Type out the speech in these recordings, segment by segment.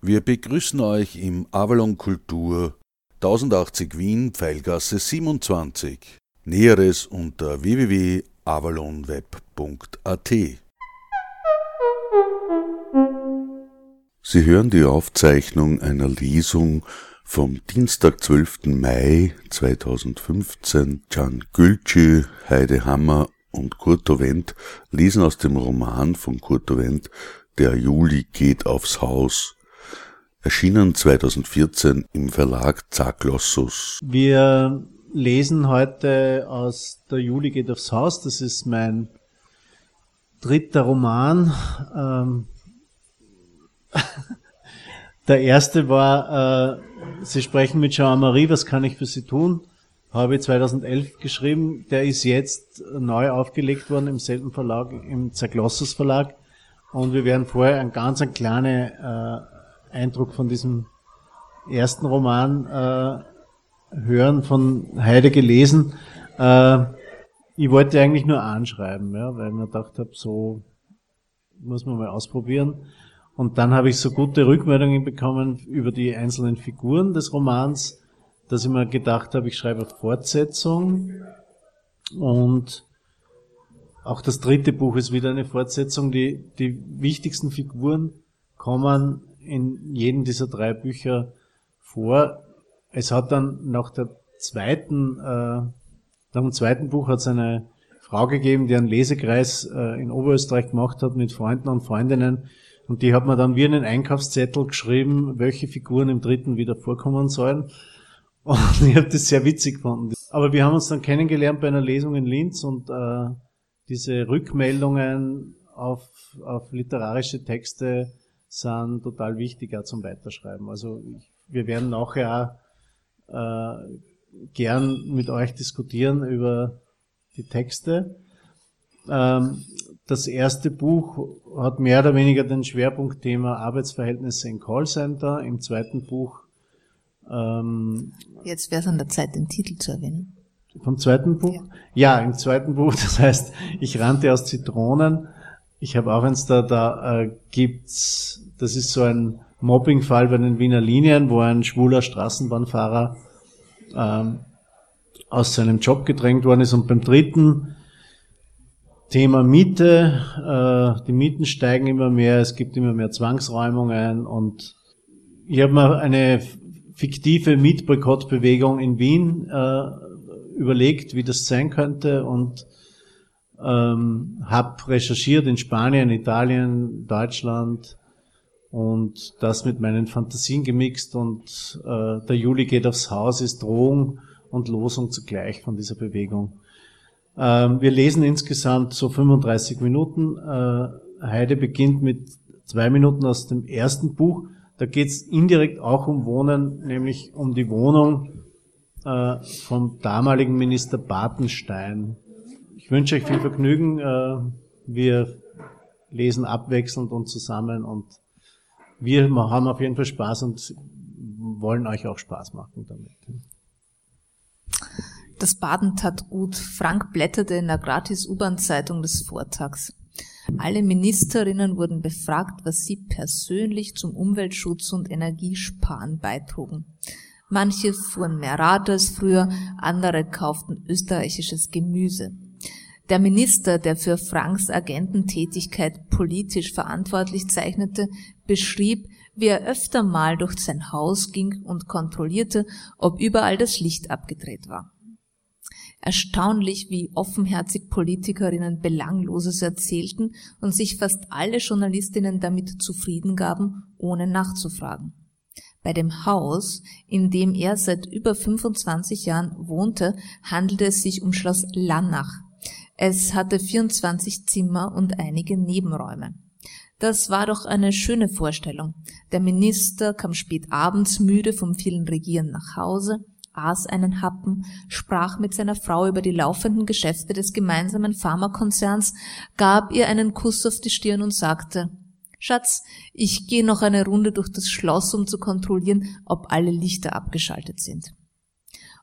Wir begrüßen euch im Avalon Kultur 1080 Wien, Pfeilgasse 27. Näheres unter www.avalonweb.at. Sie hören die Aufzeichnung einer Lesung vom Dienstag, 12. Mai 2015. Can Gülci, Heide Hammer und Kurt Wendt lesen aus dem Roman von Kurt Wendt Der Juli geht aufs Haus erschienen 2014 im Verlag Zaglossus. Wir lesen heute aus Der Juli geht aufs Haus. Das ist mein dritter Roman. Ähm, der erste war äh, Sie sprechen mit Jean-Marie, was kann ich für Sie tun? Habe ich 2011 geschrieben. Der ist jetzt neu aufgelegt worden im selben Verlag, im Zaglossus Verlag. Und wir werden vorher ein ganz ein kleine äh, Eindruck von diesem ersten Roman äh, hören, von Heide gelesen. Äh, ich wollte eigentlich nur anschreiben, ja, weil ich mir gedacht habe, so muss man mal ausprobieren. Und dann habe ich so gute Rückmeldungen bekommen über die einzelnen Figuren des Romans, dass ich mir gedacht habe, ich schreibe Fortsetzung. Und auch das dritte Buch ist wieder eine Fortsetzung. Die, die wichtigsten Figuren kommen in jedem dieser drei Bücher vor. Es hat dann nach der zweiten, äh, nach dem zweiten Buch hat es eine Frau gegeben, die einen Lesekreis äh, in Oberösterreich gemacht hat mit Freunden und Freundinnen. Und die hat mir dann wie einen Einkaufszettel geschrieben, welche Figuren im dritten wieder vorkommen sollen. Und ich habe das sehr witzig gefunden. Aber wir haben uns dann kennengelernt bei einer Lesung in Linz und äh, diese Rückmeldungen auf, auf literarische Texte sind total wichtig auch zum Weiterschreiben. Also wir werden nachher äh, gern mit euch diskutieren über die Texte. Ähm, das erste Buch hat mehr oder weniger den Schwerpunktthema Arbeitsverhältnisse in Callcenter. Im zweiten Buch ähm, Jetzt wäre es an der Zeit, den Titel zu erwähnen. Vom zweiten Buch? Ja. ja, im zweiten Buch, das heißt, ich rannte aus Zitronen ich habe auch eins da, da äh, gibt's, das ist so ein Mobbingfall bei den Wiener Linien, wo ein schwuler Straßenbahnfahrer ähm, aus seinem Job gedrängt worden ist. Und beim dritten Thema Miete, äh, die Mieten steigen immer mehr, es gibt immer mehr Zwangsräumungen und ich habe mir eine fiktive Mietboykottbewegung in Wien äh, überlegt, wie das sein könnte und ähm, habe recherchiert in Spanien, Italien, Deutschland und das mit meinen Fantasien gemixt und äh, der Juli geht aufs Haus ist Drohung und Losung zugleich von dieser Bewegung. Ähm, wir lesen insgesamt so 35 Minuten. Äh, Heide beginnt mit zwei Minuten aus dem ersten Buch. Da geht es indirekt auch um Wohnen, nämlich um die Wohnung äh, vom damaligen Minister Bartenstein. Ich wünsche euch viel Vergnügen. Äh, wir lesen abwechselnd und zusammen und wir haben auf jeden Fall Spaß und wollen euch auch Spaß machen damit. Das Baden tat gut. Frank blätterte in der Gratis-U-Bahn-Zeitung des Vortags. Alle Ministerinnen wurden befragt, was sie persönlich zum Umweltschutz und Energiesparen beitrugen. Manche fuhren mehr Rad als früher, andere kauften österreichisches Gemüse. Der Minister, der für Franks Agententätigkeit politisch verantwortlich zeichnete, beschrieb, wie er öfter mal durch sein Haus ging und kontrollierte, ob überall das Licht abgedreht war. Erstaunlich, wie offenherzig Politikerinnen Belangloses erzählten und sich fast alle Journalistinnen damit zufrieden gaben, ohne nachzufragen. Bei dem Haus, in dem er seit über 25 Jahren wohnte, handelte es sich um Schloss Lannach, es hatte 24 Zimmer und einige Nebenräume. Das war doch eine schöne Vorstellung. Der Minister kam spät abends müde vom vielen Regieren nach Hause, aß einen Happen, sprach mit seiner Frau über die laufenden Geschäfte des gemeinsamen Pharmakonzerns, gab ihr einen Kuss auf die Stirn und sagte, Schatz, ich gehe noch eine Runde durch das Schloss, um zu kontrollieren, ob alle Lichter abgeschaltet sind.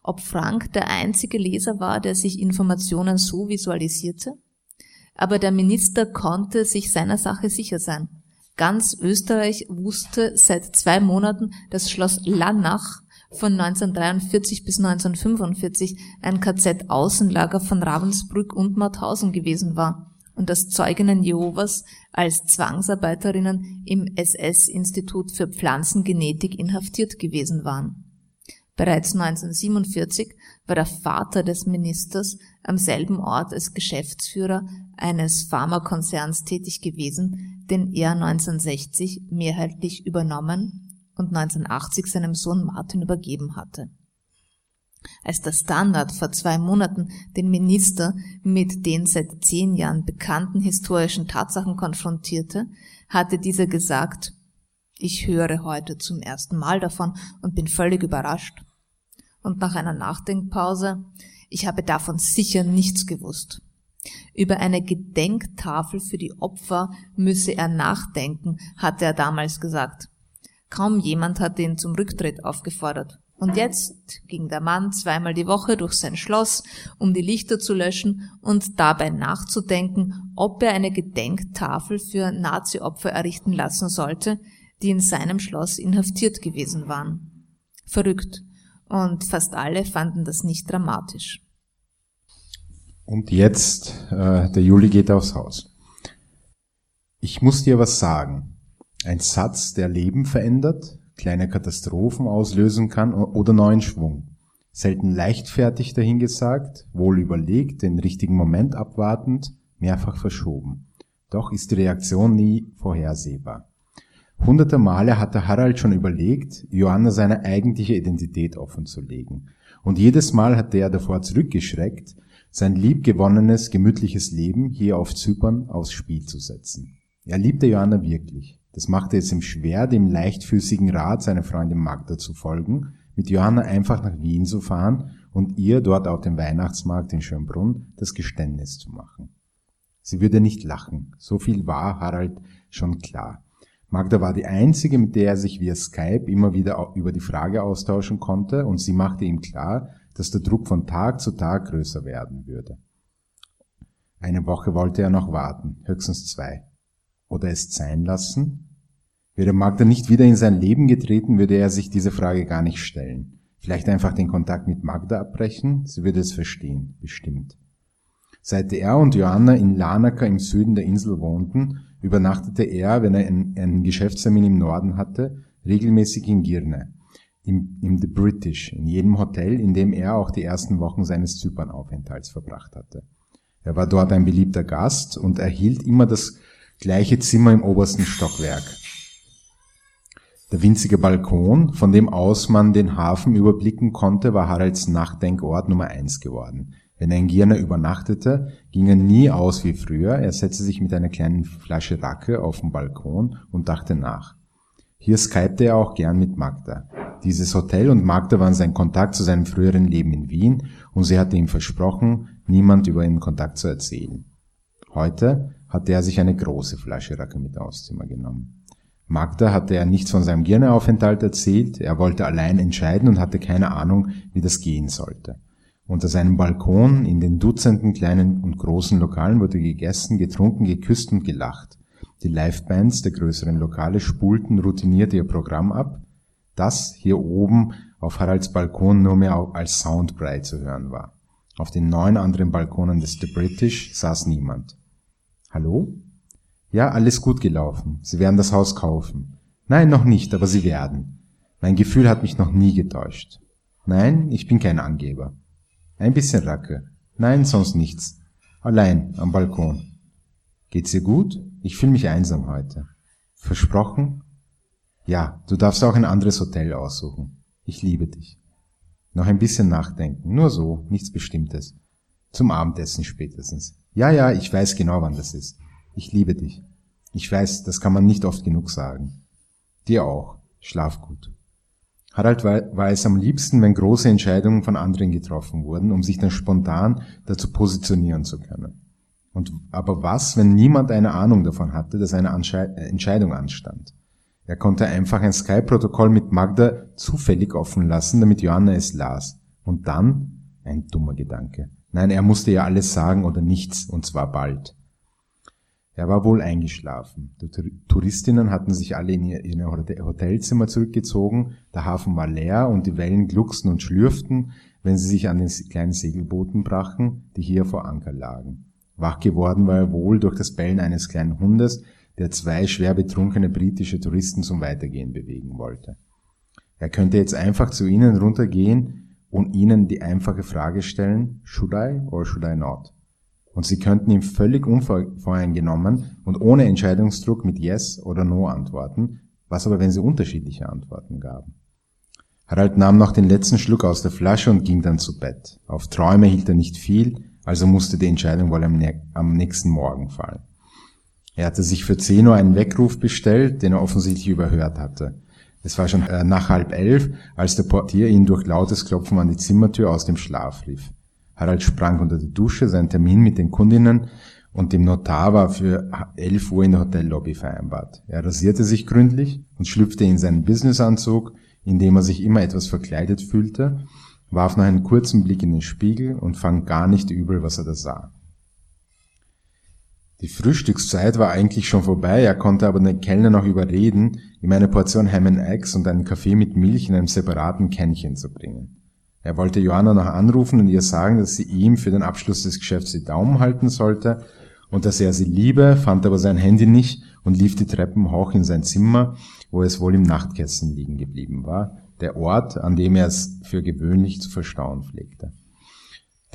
Ob Frank der einzige Leser war, der sich Informationen so visualisierte? Aber der Minister konnte sich seiner Sache sicher sein. Ganz Österreich wusste seit zwei Monaten, dass Schloss Lannach von 1943 bis 1945 ein KZ-Außenlager von Ravensbrück und Mauthausen gewesen war und dass Zeuginnen Jehovas als Zwangsarbeiterinnen im SS-Institut für Pflanzengenetik inhaftiert gewesen waren. Bereits 1947 war der Vater des Ministers am selben Ort als Geschäftsführer eines Pharmakonzerns tätig gewesen, den er 1960 mehrheitlich übernommen und 1980 seinem Sohn Martin übergeben hatte. Als der Standard vor zwei Monaten den Minister mit den seit zehn Jahren bekannten historischen Tatsachen konfrontierte, hatte dieser gesagt, ich höre heute zum ersten Mal davon und bin völlig überrascht. Und nach einer Nachdenkpause, ich habe davon sicher nichts gewusst. Über eine Gedenktafel für die Opfer müsse er nachdenken, hatte er damals gesagt. Kaum jemand hatte ihn zum Rücktritt aufgefordert. Und jetzt ging der Mann zweimal die Woche durch sein Schloss, um die Lichter zu löschen und dabei nachzudenken, ob er eine Gedenktafel für Nazi-Opfer errichten lassen sollte, die in seinem Schloss inhaftiert gewesen waren. Verrückt. Und fast alle fanden das nicht dramatisch. Und jetzt, äh, der Juli geht aufs Haus. Ich muss dir was sagen. Ein Satz, der Leben verändert, kleine Katastrophen auslösen kann oder neuen Schwung. Selten leichtfertig dahingesagt, wohl überlegt, den richtigen Moment abwartend, mehrfach verschoben. Doch ist die Reaktion nie vorhersehbar. Hunderte Male hatte Harald schon überlegt, Johanna seine eigentliche Identität offenzulegen. Und jedes Mal hatte er davor zurückgeschreckt, sein liebgewonnenes, gemütliches Leben hier auf Zypern aufs Spiel zu setzen. Er liebte Johanna wirklich. Das machte es ihm schwer, dem leichtfüßigen Rat seiner Freundin Magda zu folgen, mit Johanna einfach nach Wien zu fahren und ihr dort auf dem Weihnachtsmarkt in Schönbrunn das Geständnis zu machen. Sie würde nicht lachen, so viel war Harald schon klar. Magda war die einzige, mit der er sich via Skype immer wieder über die Frage austauschen konnte und sie machte ihm klar, dass der Druck von Tag zu Tag größer werden würde. Eine Woche wollte er noch warten, höchstens zwei. Oder es sein lassen Wäre Magda nicht wieder in sein Leben getreten, würde er sich diese Frage gar nicht stellen. Vielleicht einfach den Kontakt mit Magda abbrechen, sie würde es verstehen, bestimmt. Seit er und Johanna in Lanaka im Süden der Insel wohnten, übernachtete er, wenn er einen Geschäftstermin im Norden hatte, regelmäßig in Girne, im, im The British, in jedem Hotel, in dem er auch die ersten Wochen seines Zypernaufenthalts verbracht hatte. Er war dort ein beliebter Gast und erhielt immer das gleiche Zimmer im obersten Stockwerk. Der winzige Balkon, von dem aus man den Hafen überblicken konnte, war Haralds Nachdenkort Nummer eins geworden. Wenn er in Girna übernachtete, ging er nie aus wie früher, er setzte sich mit einer kleinen Flasche Racke auf den Balkon und dachte nach. Hier skypte er auch gern mit Magda. Dieses Hotel und Magda waren sein Kontakt zu seinem früheren Leben in Wien und sie hatte ihm versprochen, niemand über ihren Kontakt zu erzählen. Heute hatte er sich eine große Flasche Racke mit aufs Zimmer genommen. Magda hatte er nichts von seinem Girneaufenthalt erzählt, er wollte allein entscheiden und hatte keine Ahnung, wie das gehen sollte. Unter seinem Balkon in den Dutzenden kleinen und großen Lokalen wurde gegessen, getrunken, geküsst und gelacht. Die Livebands der größeren Lokale spulten routiniert ihr Programm ab, das hier oben auf Haralds Balkon nur mehr als Soundbrei zu hören war. Auf den neun anderen Balkonen des The British saß niemand. Hallo? Ja, alles gut gelaufen. Sie werden das Haus kaufen. Nein, noch nicht, aber Sie werden. Mein Gefühl hat mich noch nie getäuscht. Nein, ich bin kein Angeber. Ein bisschen Racke. Nein, sonst nichts. Allein am Balkon. Geht's dir gut? Ich fühle mich einsam heute. Versprochen? Ja, du darfst auch ein anderes Hotel aussuchen. Ich liebe dich. Noch ein bisschen nachdenken. Nur so, nichts Bestimmtes. Zum Abendessen spätestens. Ja, ja, ich weiß genau, wann das ist. Ich liebe dich. Ich weiß, das kann man nicht oft genug sagen. Dir auch. Schlaf gut. Harald war, es am liebsten, wenn große Entscheidungen von anderen getroffen wurden, um sich dann spontan dazu positionieren zu können. Und aber was, wenn niemand eine Ahnung davon hatte, dass eine Ansche Entscheidung anstand? Er konnte einfach ein Skype-Protokoll mit Magda zufällig offen lassen, damit Johanna es las. Und dann ein dummer Gedanke. Nein, er musste ja alles sagen oder nichts, und zwar bald. Er war wohl eingeschlafen. Die Touristinnen hatten sich alle in ihre Hotelzimmer zurückgezogen, der Hafen war leer und die Wellen glucksten und schlürften, wenn sie sich an den kleinen Segelbooten brachen, die hier vor Anker lagen. Wach geworden war er wohl durch das Bellen eines kleinen Hundes, der zwei schwer betrunkene britische Touristen zum Weitergehen bewegen wollte. Er könnte jetzt einfach zu ihnen runtergehen und ihnen die einfache Frage stellen, should I or should I not? Und sie könnten ihm völlig unvoreingenommen und ohne Entscheidungsdruck mit Yes oder No antworten, was aber, wenn sie unterschiedliche Antworten gaben? Harald nahm noch den letzten Schluck aus der Flasche und ging dann zu Bett. Auf Träume hielt er nicht viel, also musste die Entscheidung wohl am, nächsten Morgen fallen. Er hatte sich für 10 Uhr einen Weckruf bestellt, den er offensichtlich überhört hatte. Es war schon äh, nach halb elf, als der Portier ihn durch lautes Klopfen an die Zimmertür aus dem Schlaf rief. Harald sprang unter die Dusche, sein Termin mit den Kundinnen und dem Notar war für 11 Uhr in der Hotellobby vereinbart. Er rasierte sich gründlich und schlüpfte in seinen Businessanzug, in dem er sich immer etwas verkleidet fühlte, warf noch einen kurzen Blick in den Spiegel und fand gar nicht übel, was er da sah. Die Frühstückszeit war eigentlich schon vorbei, er konnte aber den Kellner noch überreden, ihm eine Portion Ham and Eggs und einen Kaffee mit Milch in einem separaten Kännchen zu bringen. Er wollte Johanna noch anrufen und ihr sagen, dass sie ihm für den Abschluss des Geschäfts die Daumen halten sollte und dass er sie liebe, fand aber sein Handy nicht und lief die Treppen hoch in sein Zimmer, wo es wohl im Nachtkästchen liegen geblieben war, der Ort, an dem er es für gewöhnlich zu verstauen pflegte.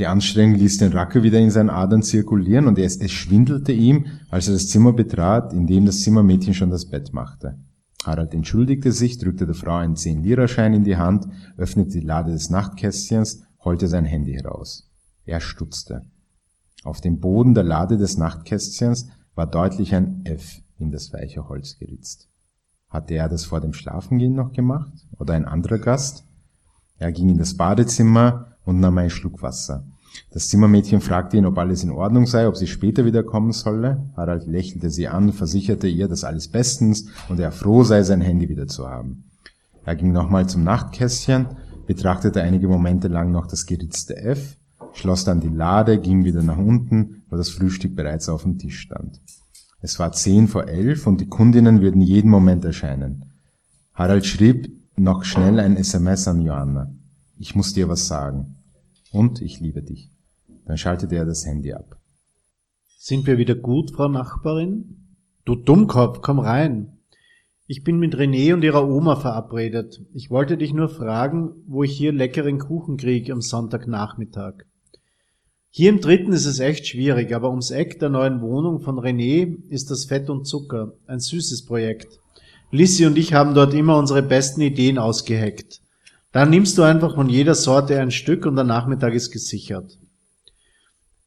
Die Anstrengung ließ den Racker wieder in seinen Adern zirkulieren und es, es schwindelte ihm, als er das Zimmer betrat, in dem das Zimmermädchen schon das Bett machte. Harald entschuldigte sich, drückte der Frau einen 10-Lira-Schein in die Hand, öffnete die Lade des Nachtkästchens, holte sein Handy heraus. Er stutzte. Auf dem Boden der Lade des Nachtkästchens war deutlich ein F in das weiche Holz geritzt. Hatte er das vor dem Schlafengehen noch gemacht? Oder ein anderer Gast? Er ging in das Badezimmer und nahm einen Schluck Wasser. Das Zimmermädchen fragte ihn, ob alles in Ordnung sei, ob sie später wiederkommen solle. Harald lächelte sie an, versicherte ihr, dass alles bestens und er froh sei, sein Handy wieder zu haben. Er ging nochmal zum Nachtkästchen, betrachtete einige Momente lang noch das geritzte F, schloss dann die Lade, ging wieder nach unten, wo das Frühstück bereits auf dem Tisch stand. Es war zehn vor elf und die Kundinnen würden jeden Moment erscheinen. Harald schrieb noch schnell ein SMS an Johanna. Ich muss dir was sagen. Und ich liebe dich. Dann schaltete er das Handy ab. Sind wir wieder gut, Frau Nachbarin? Du Dummkopf, komm rein. Ich bin mit René und ihrer Oma verabredet. Ich wollte dich nur fragen, wo ich hier leckeren Kuchen kriege am Sonntagnachmittag. Hier im dritten ist es echt schwierig, aber ums Eck der neuen Wohnung von René ist das Fett und Zucker, ein süßes Projekt. Lissy und ich haben dort immer unsere besten Ideen ausgeheckt. Dann nimmst du einfach von jeder Sorte ein Stück und der Nachmittag ist gesichert.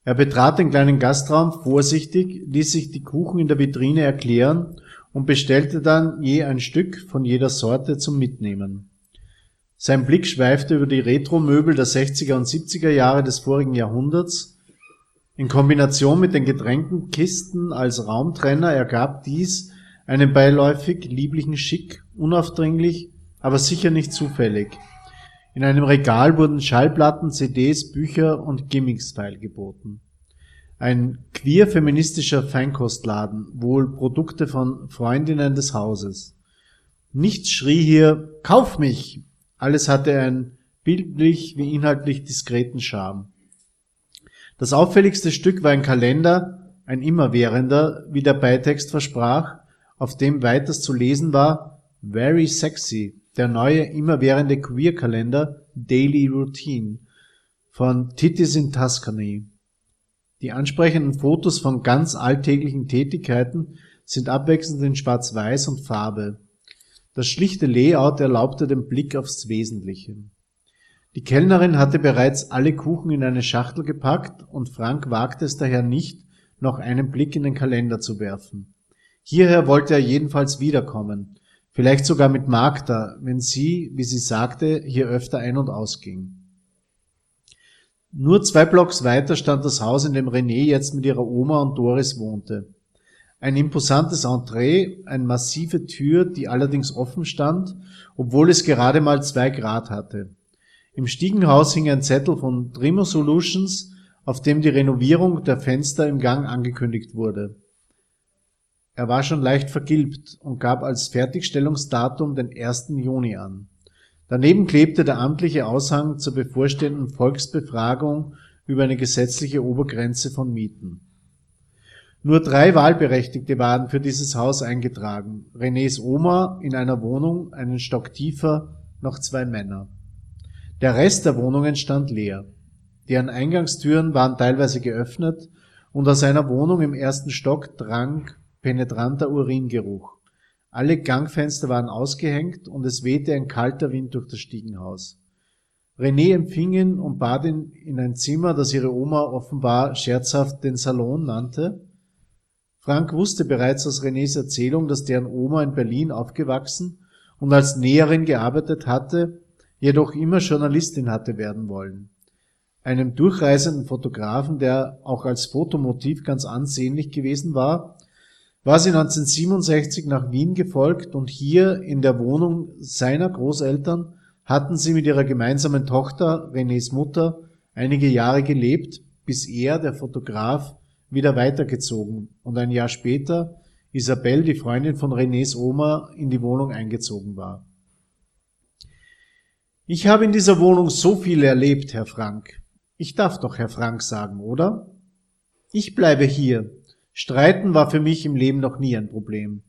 Er betrat den kleinen Gastraum vorsichtig, ließ sich die Kuchen in der Vitrine erklären und bestellte dann je ein Stück von jeder Sorte zum Mitnehmen. Sein Blick schweifte über die Retro-Möbel der 60er und 70er Jahre des vorigen Jahrhunderts. In Kombination mit den Getränkenkisten als Raumtrenner ergab dies einen beiläufig lieblichen Schick, unaufdringlich, aber sicher nicht zufällig. In einem Regal wurden Schallplatten, CDs, Bücher und Gimmicks feilgeboten. Ein queer-feministischer Feinkostladen, wohl Produkte von Freundinnen des Hauses. Nichts schrie hier, Kauf mich! Alles hatte einen bildlich wie inhaltlich diskreten Charme. Das auffälligste Stück war ein Kalender, ein immerwährender, wie der Beitext versprach, auf dem weiters zu lesen war Very Sexy, der neue immerwährende Queer-Kalender Daily Routine von Titis in Tuscany. Die ansprechenden Fotos von ganz alltäglichen Tätigkeiten sind abwechselnd in Schwarz-Weiß und Farbe. Das schlichte Layout erlaubte den Blick aufs Wesentliche. Die Kellnerin hatte bereits alle Kuchen in eine Schachtel gepackt und Frank wagte es daher nicht, noch einen Blick in den Kalender zu werfen. Hierher wollte er jedenfalls wiederkommen, vielleicht sogar mit Magda, wenn sie, wie sie sagte, hier öfter ein- und ausging. Nur zwei Blocks weiter stand das Haus, in dem René jetzt mit ihrer Oma und Doris wohnte. Ein imposantes Entree, eine massive Tür, die allerdings offen stand, obwohl es gerade mal zwei Grad hatte. Im Stiegenhaus hing ein Zettel von Trimo Solutions, auf dem die Renovierung der Fenster im Gang angekündigt wurde. Er war schon leicht vergilbt und gab als Fertigstellungsdatum den 1. Juni an. Daneben klebte der amtliche Aushang zur bevorstehenden Volksbefragung über eine gesetzliche Obergrenze von Mieten. Nur drei Wahlberechtigte waren für dieses Haus eingetragen. Renés Oma in einer Wohnung, einen Stock tiefer, noch zwei Männer. Der Rest der Wohnungen stand leer. Deren Eingangstüren waren teilweise geöffnet und aus einer Wohnung im ersten Stock drang penetranter Uringeruch. Alle Gangfenster waren ausgehängt und es wehte ein kalter Wind durch das Stiegenhaus. René empfing ihn und bat ihn in ein Zimmer, das ihre Oma offenbar scherzhaft den Salon nannte. Frank wusste bereits aus Renés Erzählung, dass deren Oma in Berlin aufgewachsen und als Näherin gearbeitet hatte, jedoch immer Journalistin hatte werden wollen. Einem durchreisenden Fotografen, der auch als Fotomotiv ganz ansehnlich gewesen war, war sie 1967 nach Wien gefolgt und hier in der Wohnung seiner Großeltern hatten sie mit ihrer gemeinsamen Tochter, Renés Mutter, einige Jahre gelebt, bis er, der Fotograf, wieder weitergezogen und ein Jahr später Isabelle, die Freundin von Renés Oma, in die Wohnung eingezogen war. Ich habe in dieser Wohnung so viel erlebt, Herr Frank. Ich darf doch Herr Frank sagen, oder? Ich bleibe hier, Streiten war für mich im Leben noch nie ein Problem.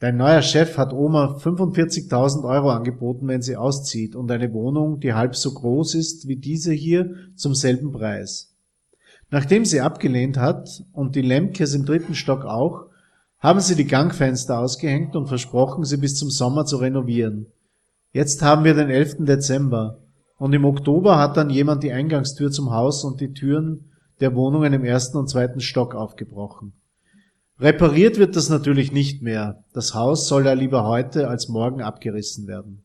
Dein neuer Chef hat Oma 45.000 Euro angeboten, wenn sie auszieht und eine Wohnung, die halb so groß ist wie diese hier, zum selben Preis. Nachdem sie abgelehnt hat und die Lemkes im dritten Stock auch, haben sie die Gangfenster ausgehängt und versprochen, sie bis zum Sommer zu renovieren. Jetzt haben wir den 11. Dezember und im Oktober hat dann jemand die Eingangstür zum Haus und die Türen der Wohnungen im ersten und zweiten Stock aufgebrochen. Repariert wird das natürlich nicht mehr. Das Haus soll ja lieber heute als morgen abgerissen werden.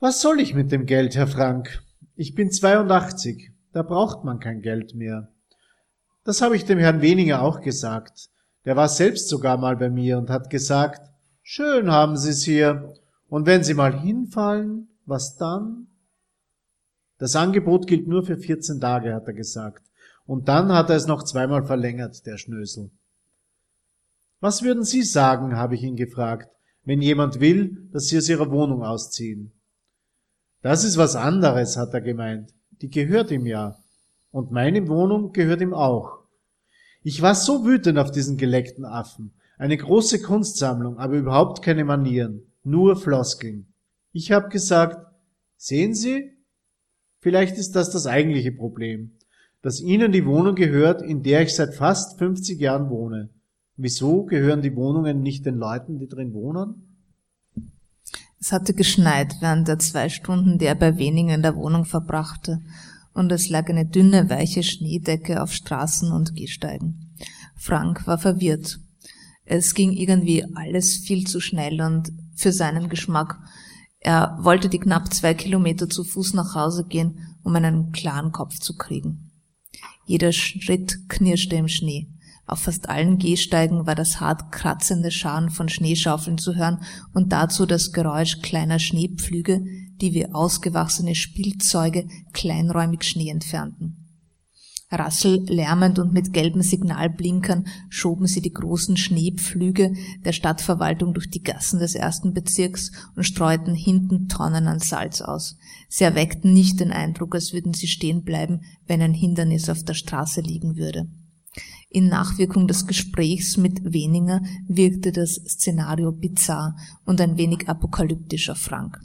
Was soll ich mit dem Geld, Herr Frank? Ich bin 82. Da braucht man kein Geld mehr. Das habe ich dem Herrn Weniger auch gesagt. Der war selbst sogar mal bei mir und hat gesagt, schön haben Sie's hier. Und wenn Sie mal hinfallen, was dann? Das Angebot gilt nur für 14 Tage, hat er gesagt. Und dann hat er es noch zweimal verlängert, der Schnösel. Was würden Sie sagen, habe ich ihn gefragt, wenn jemand will, dass Sie aus Ihrer Wohnung ausziehen? Das ist was anderes, hat er gemeint. Die gehört ihm ja. Und meine Wohnung gehört ihm auch. Ich war so wütend auf diesen geleckten Affen. Eine große Kunstsammlung, aber überhaupt keine Manieren. Nur Floskeln. Ich habe gesagt, sehen Sie, Vielleicht ist das das eigentliche Problem, dass Ihnen die Wohnung gehört, in der ich seit fast 50 Jahren wohne. Wieso gehören die Wohnungen nicht den Leuten, die drin wohnen? Es hatte geschneit während der zwei Stunden, die er bei wenigen in der Wohnung verbrachte, und es lag eine dünne, weiche Schneedecke auf Straßen und Gehsteigen. Frank war verwirrt. Es ging irgendwie alles viel zu schnell und für seinen Geschmack er wollte die knapp zwei Kilometer zu Fuß nach Hause gehen, um einen klaren Kopf zu kriegen. Jeder Schritt knirschte im Schnee. Auf fast allen Gehsteigen war das hart kratzende Scharen von Schneeschaufeln zu hören und dazu das Geräusch kleiner Schneepflüge, die wie ausgewachsene Spielzeuge kleinräumig Schnee entfernten. Rassel, lärmend und mit gelben Signalblinkern schoben sie die großen Schneepflüge der Stadtverwaltung durch die Gassen des ersten Bezirks und streuten hinten Tonnen an Salz aus. Sie erweckten nicht den Eindruck, als würden sie stehen bleiben, wenn ein Hindernis auf der Straße liegen würde. In Nachwirkung des Gesprächs mit Weninger wirkte das Szenario bizarr und ein wenig apokalyptischer Frank.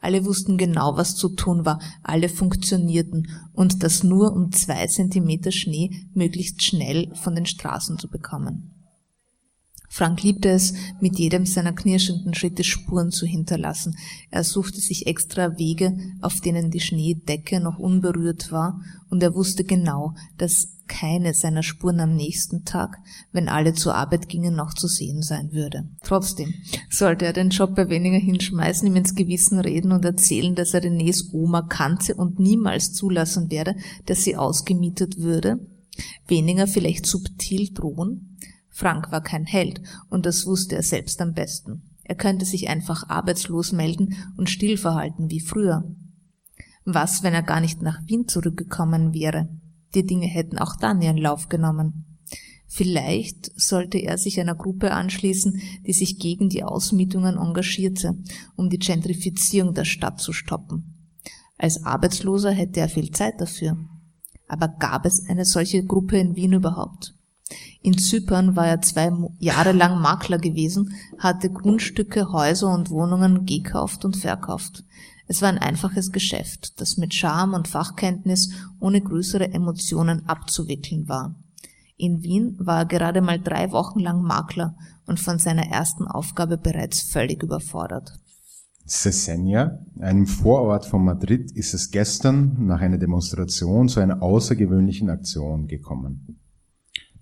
Alle wussten genau, was zu tun war, alle funktionierten und das nur um zwei Zentimeter Schnee möglichst schnell von den Straßen zu bekommen. Frank liebte es, mit jedem seiner knirschenden Schritte Spuren zu hinterlassen. Er suchte sich extra Wege, auf denen die Schneedecke noch unberührt war, und er wusste genau, dass keine seiner Spuren am nächsten Tag, wenn alle zur Arbeit gingen, noch zu sehen sein würde. Trotzdem sollte er den Job bei weniger hinschmeißen, ihm ins Gewissen reden und erzählen, dass er Renés Oma kannte und niemals zulassen werde, dass sie ausgemietet würde, weniger vielleicht subtil drohen. Frank war kein Held und das wusste er selbst am besten. Er könnte sich einfach arbeitslos melden und still verhalten wie früher. Was, wenn er gar nicht nach Wien zurückgekommen wäre? Die Dinge hätten auch dann ihren Lauf genommen. Vielleicht sollte er sich einer Gruppe anschließen, die sich gegen die Ausmietungen engagierte, um die Gentrifizierung der Stadt zu stoppen. Als Arbeitsloser hätte er viel Zeit dafür. Aber gab es eine solche Gruppe in Wien überhaupt? In Zypern war er zwei Jahre lang Makler gewesen, hatte Grundstücke, Häuser und Wohnungen gekauft und verkauft. Es war ein einfaches Geschäft, das mit Charme und Fachkenntnis ohne größere Emotionen abzuwickeln war. In Wien war er gerade mal drei Wochen lang Makler und von seiner ersten Aufgabe bereits völlig überfordert. Cesenia, einem Vorort von Madrid, ist es gestern nach einer Demonstration zu einer außergewöhnlichen Aktion gekommen.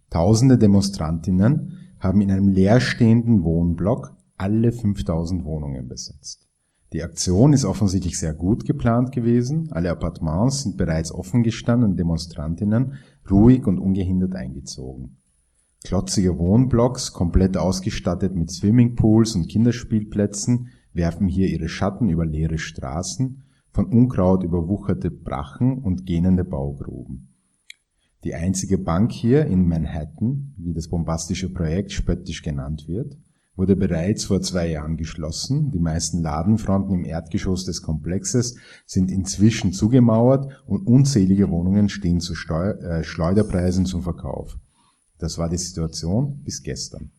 Tausende Demonstrantinnen haben in einem leerstehenden Wohnblock alle 5000 Wohnungen besetzt. Die Aktion ist offensichtlich sehr gut geplant gewesen. Alle Appartements sind bereits offen gestanden und Demonstrantinnen ruhig und ungehindert eingezogen. Klotzige Wohnblocks, komplett ausgestattet mit Swimmingpools und Kinderspielplätzen, werfen hier ihre Schatten über leere Straßen, von Unkraut überwucherte Brachen und gähnende Baugruben. Die einzige Bank hier in Manhattan, wie das bombastische Projekt spöttisch genannt wird, wurde bereits vor zwei Jahren geschlossen. Die meisten Ladenfronten im Erdgeschoss des Komplexes sind inzwischen zugemauert und unzählige Wohnungen stehen zu Steu äh, Schleuderpreisen zum Verkauf. Das war die Situation bis gestern.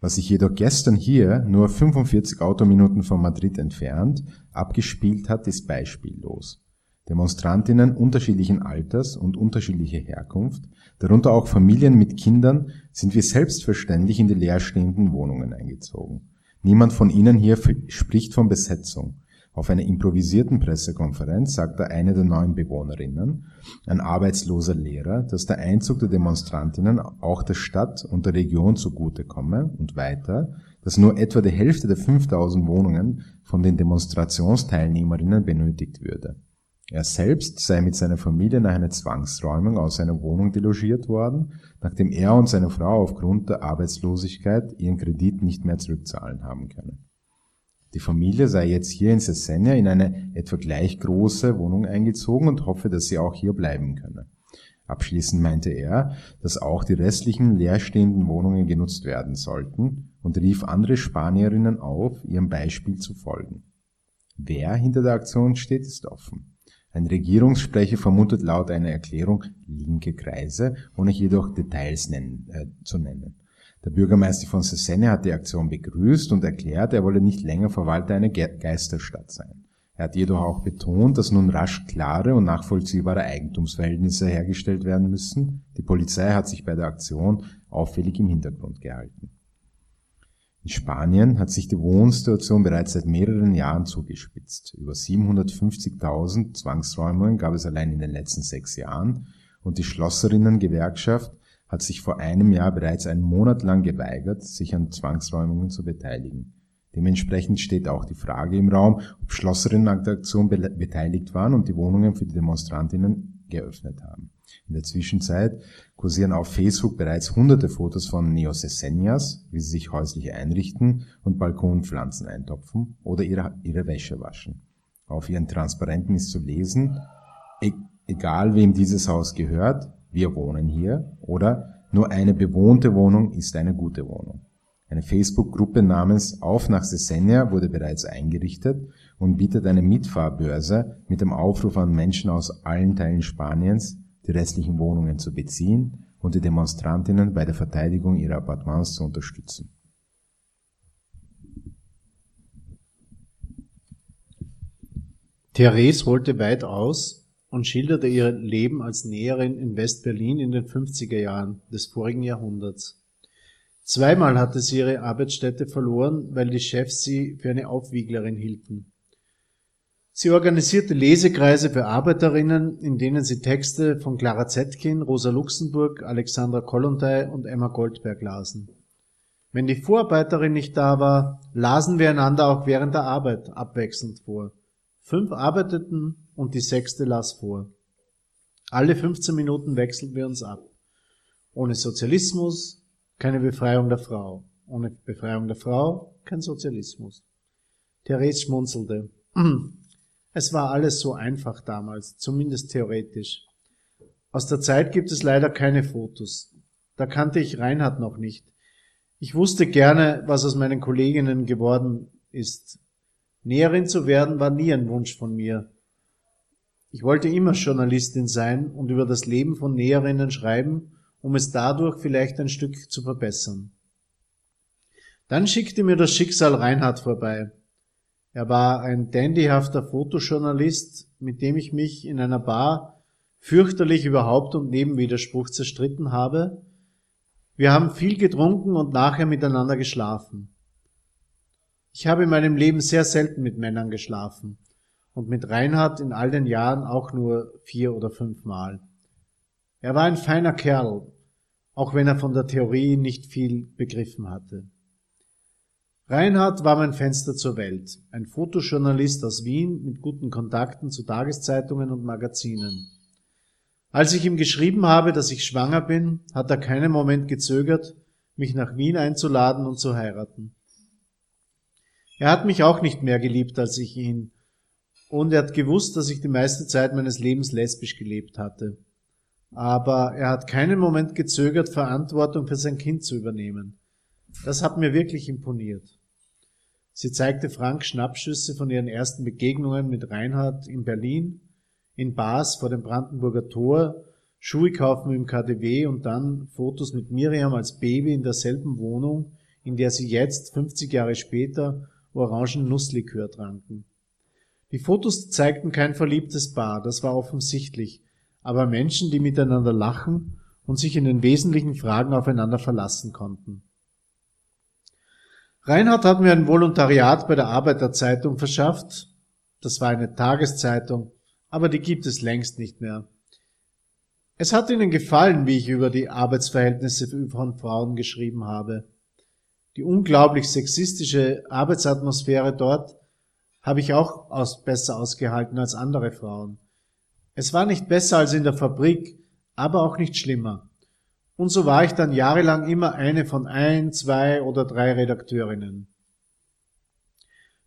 Was sich jedoch gestern hier, nur 45 Autominuten von Madrid entfernt, abgespielt hat, ist beispiellos. Demonstrantinnen unterschiedlichen Alters und unterschiedlicher Herkunft, darunter auch Familien mit Kindern, sind wie selbstverständlich in die leerstehenden Wohnungen eingezogen. Niemand von ihnen hier spricht von Besetzung. Auf einer improvisierten Pressekonferenz sagte eine der neuen Bewohnerinnen, ein arbeitsloser Lehrer, dass der Einzug der Demonstrantinnen auch der Stadt und der Region zugutekomme und weiter, dass nur etwa die Hälfte der 5000 Wohnungen von den Demonstrationsteilnehmerinnen benötigt würde. Er selbst sei mit seiner Familie nach einer Zwangsräumung aus seiner Wohnung delogiert worden, nachdem er und seine Frau aufgrund der Arbeitslosigkeit ihren Kredit nicht mehr zurückzahlen haben können. Die Familie sei jetzt hier in Sesenia in eine etwa gleich große Wohnung eingezogen und hoffe, dass sie auch hier bleiben könne. Abschließend meinte er, dass auch die restlichen leerstehenden Wohnungen genutzt werden sollten und rief andere Spanierinnen auf, ihrem Beispiel zu folgen. Wer hinter der Aktion steht, ist offen. Ein Regierungssprecher vermutet laut einer Erklärung linke Kreise, ohne jedoch Details nennen, äh, zu nennen. Der Bürgermeister von Cesene hat die Aktion begrüßt und erklärt, er wolle nicht länger Verwalter einer Ge Geisterstadt sein. Er hat jedoch auch betont, dass nun rasch klare und nachvollziehbare Eigentumsverhältnisse hergestellt werden müssen. Die Polizei hat sich bei der Aktion auffällig im Hintergrund gehalten. In Spanien hat sich die Wohnsituation bereits seit mehreren Jahren zugespitzt. Über 750.000 Zwangsräumungen gab es allein in den letzten sechs Jahren und die Schlosserinnengewerkschaft hat sich vor einem Jahr bereits einen Monat lang geweigert, sich an Zwangsräumungen zu beteiligen. Dementsprechend steht auch die Frage im Raum, ob Schlosserinnen an der Aktion beteiligt waren und die Wohnungen für die Demonstrantinnen geöffnet haben. In der Zwischenzeit kursieren auf Facebook bereits hunderte Fotos von Neosesenias, wie sie sich häuslich einrichten und Balkonpflanzen eintopfen oder ihre, ihre Wäsche waschen. Auf ihren Transparenten ist zu lesen, e egal wem dieses Haus gehört, wir wohnen hier oder nur eine bewohnte Wohnung ist eine gute Wohnung. Eine Facebook-Gruppe namens Auf nach Sesenia wurde bereits eingerichtet und bietet eine Mitfahrbörse mit dem Aufruf an Menschen aus allen Teilen Spaniens, die restlichen Wohnungen zu beziehen und die Demonstrantinnen bei der Verteidigung ihrer Appartements zu unterstützen. Therese holte weit aus und schilderte ihr Leben als Näherin in West-Berlin in den 50er Jahren des vorigen Jahrhunderts. Zweimal hatte sie ihre Arbeitsstätte verloren, weil die Chefs sie für eine Aufwieglerin hielten. Sie organisierte Lesekreise für Arbeiterinnen, in denen sie Texte von Clara Zetkin, Rosa Luxemburg, Alexandra Kollontai und Emma Goldberg lasen. Wenn die Vorarbeiterin nicht da war, lasen wir einander auch während der Arbeit abwechselnd vor. Fünf arbeiteten und die sechste las vor. Alle 15 Minuten wechselten wir uns ab. Ohne Sozialismus keine Befreiung der Frau. Ohne Befreiung der Frau kein Sozialismus. Therese schmunzelte. Es war alles so einfach damals, zumindest theoretisch. Aus der Zeit gibt es leider keine Fotos. Da kannte ich Reinhard noch nicht. Ich wusste gerne, was aus meinen Kolleginnen geworden ist. Näherin zu werden war nie ein Wunsch von mir. Ich wollte immer Journalistin sein und über das Leben von Näherinnen schreiben, um es dadurch vielleicht ein Stück zu verbessern. Dann schickte mir das Schicksal Reinhard vorbei. Er war ein dandyhafter Fotojournalist, mit dem ich mich in einer Bar fürchterlich über Haupt- und Nebenwiderspruch zerstritten habe. Wir haben viel getrunken und nachher miteinander geschlafen. Ich habe in meinem Leben sehr selten mit Männern geschlafen und mit Reinhard in all den Jahren auch nur vier oder fünf Mal. Er war ein feiner Kerl, auch wenn er von der Theorie nicht viel begriffen hatte. Reinhard war mein Fenster zur Welt, ein Fotojournalist aus Wien mit guten Kontakten zu Tageszeitungen und Magazinen. Als ich ihm geschrieben habe, dass ich schwanger bin, hat er keinen Moment gezögert, mich nach Wien einzuladen und zu heiraten. Er hat mich auch nicht mehr geliebt als ich ihn, und er hat gewusst, dass ich die meiste Zeit meines Lebens lesbisch gelebt hatte. Aber er hat keinen Moment gezögert, Verantwortung für sein Kind zu übernehmen. Das hat mir wirklich imponiert. Sie zeigte Frank Schnappschüsse von ihren ersten Begegnungen mit Reinhard in Berlin, in Bars vor dem Brandenburger Tor, Schuhe kaufen im KDW und dann Fotos mit Miriam als Baby in derselben Wohnung, in der sie jetzt, 50 Jahre später, orangen Nusslikör tranken. Die Fotos zeigten kein verliebtes Paar, das war offensichtlich, aber Menschen, die miteinander lachen und sich in den wesentlichen Fragen aufeinander verlassen konnten. Reinhard hat mir ein Volontariat bei der Arbeiterzeitung verschafft. Das war eine Tageszeitung, aber die gibt es längst nicht mehr. Es hat ihnen gefallen, wie ich über die Arbeitsverhältnisse von Frauen geschrieben habe. Die unglaublich sexistische Arbeitsatmosphäre dort habe ich auch aus, besser ausgehalten als andere Frauen. Es war nicht besser als in der Fabrik, aber auch nicht schlimmer. Und so war ich dann jahrelang immer eine von ein, zwei oder drei Redakteurinnen.